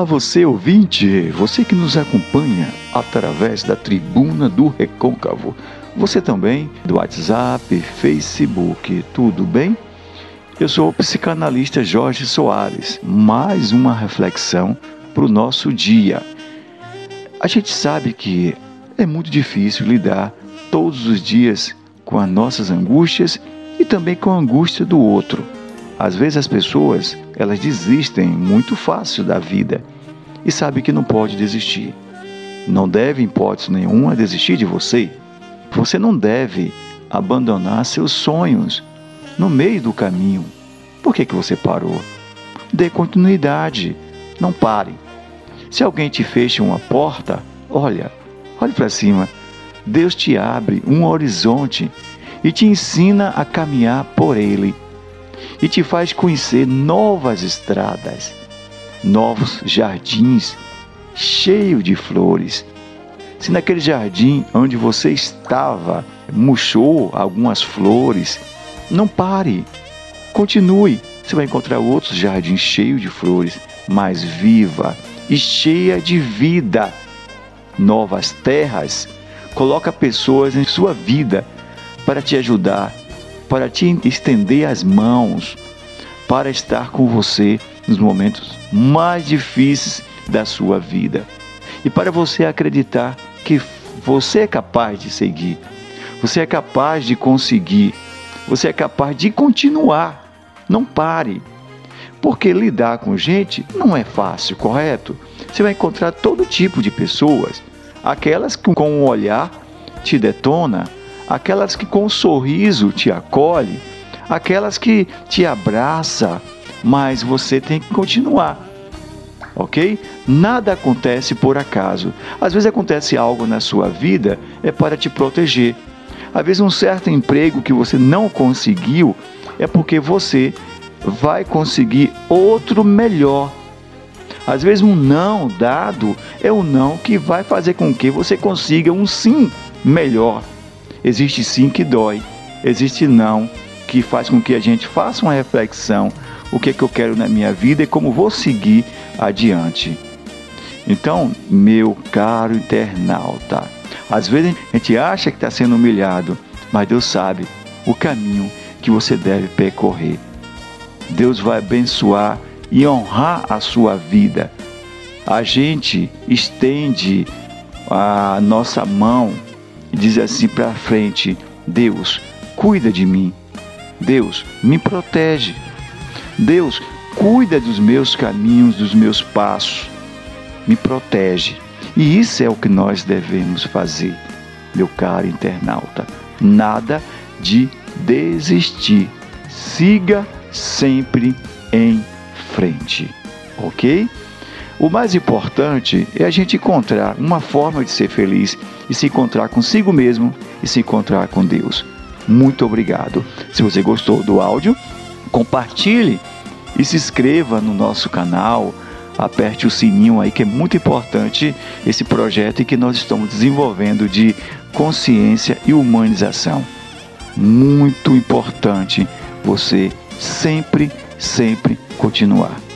Olá, você ouvinte, você que nos acompanha através da tribuna do Recôncavo, você também do WhatsApp, Facebook, tudo bem? Eu sou o psicanalista Jorge Soares. Mais uma reflexão para o nosso dia. A gente sabe que é muito difícil lidar todos os dias com as nossas angústias e também com a angústia do outro. Às vezes as pessoas, elas desistem muito fácil da vida e sabe que não pode desistir. Não deve, em hipótese nenhuma, desistir de você. Você não deve abandonar seus sonhos no meio do caminho. Por que, que você parou? Dê continuidade. Não pare. Se alguém te fecha uma porta, olha, olhe para cima. Deus te abre um horizonte e te ensina a caminhar por ele e te faz conhecer novas estradas, novos jardins cheios de flores. Se naquele jardim onde você estava murchou algumas flores, não pare, continue. Você vai encontrar outros jardins cheios de flores, mais viva e cheia de vida. Novas terras, coloca pessoas em sua vida para te ajudar, para te estender as mãos, para estar com você nos momentos mais difíceis da sua vida. E para você acreditar que você é capaz de seguir, você é capaz de conseguir, você é capaz de continuar. Não pare. Porque lidar com gente não é fácil, correto? Você vai encontrar todo tipo de pessoas, aquelas que com um olhar te detona, aquelas que com um sorriso te acolhe, aquelas que te abraça, mas você tem que continuar. OK? Nada acontece por acaso. Às vezes acontece algo na sua vida é para te proteger. Às vezes um certo emprego que você não conseguiu é porque você vai conseguir outro melhor. Às vezes um não dado é um não que vai fazer com que você consiga um sim melhor. Existe sim que dói, existe não que faz com que a gente faça uma reflexão, o que é que eu quero na minha vida e como vou seguir adiante. Então, meu caro internauta, às vezes a gente acha que está sendo humilhado, mas Deus sabe o caminho que você deve percorrer. Deus vai abençoar e honrar a sua vida. A gente estende a nossa mão e diz assim para frente: Deus, cuida de mim. Deus, me protege. Deus, cuida dos meus caminhos, dos meus passos. Me protege. E isso é o que nós devemos fazer, meu caro internauta. Nada de desistir. Siga sempre em frente, ok? O mais importante é a gente encontrar uma forma de ser feliz e se encontrar consigo mesmo e se encontrar com Deus. Muito obrigado. Se você gostou do áudio, compartilhe e se inscreva no nosso canal aperte o sininho aí que é muito importante esse projeto que nós estamos desenvolvendo de consciência e humanização. Muito importante você sempre, sempre continuar.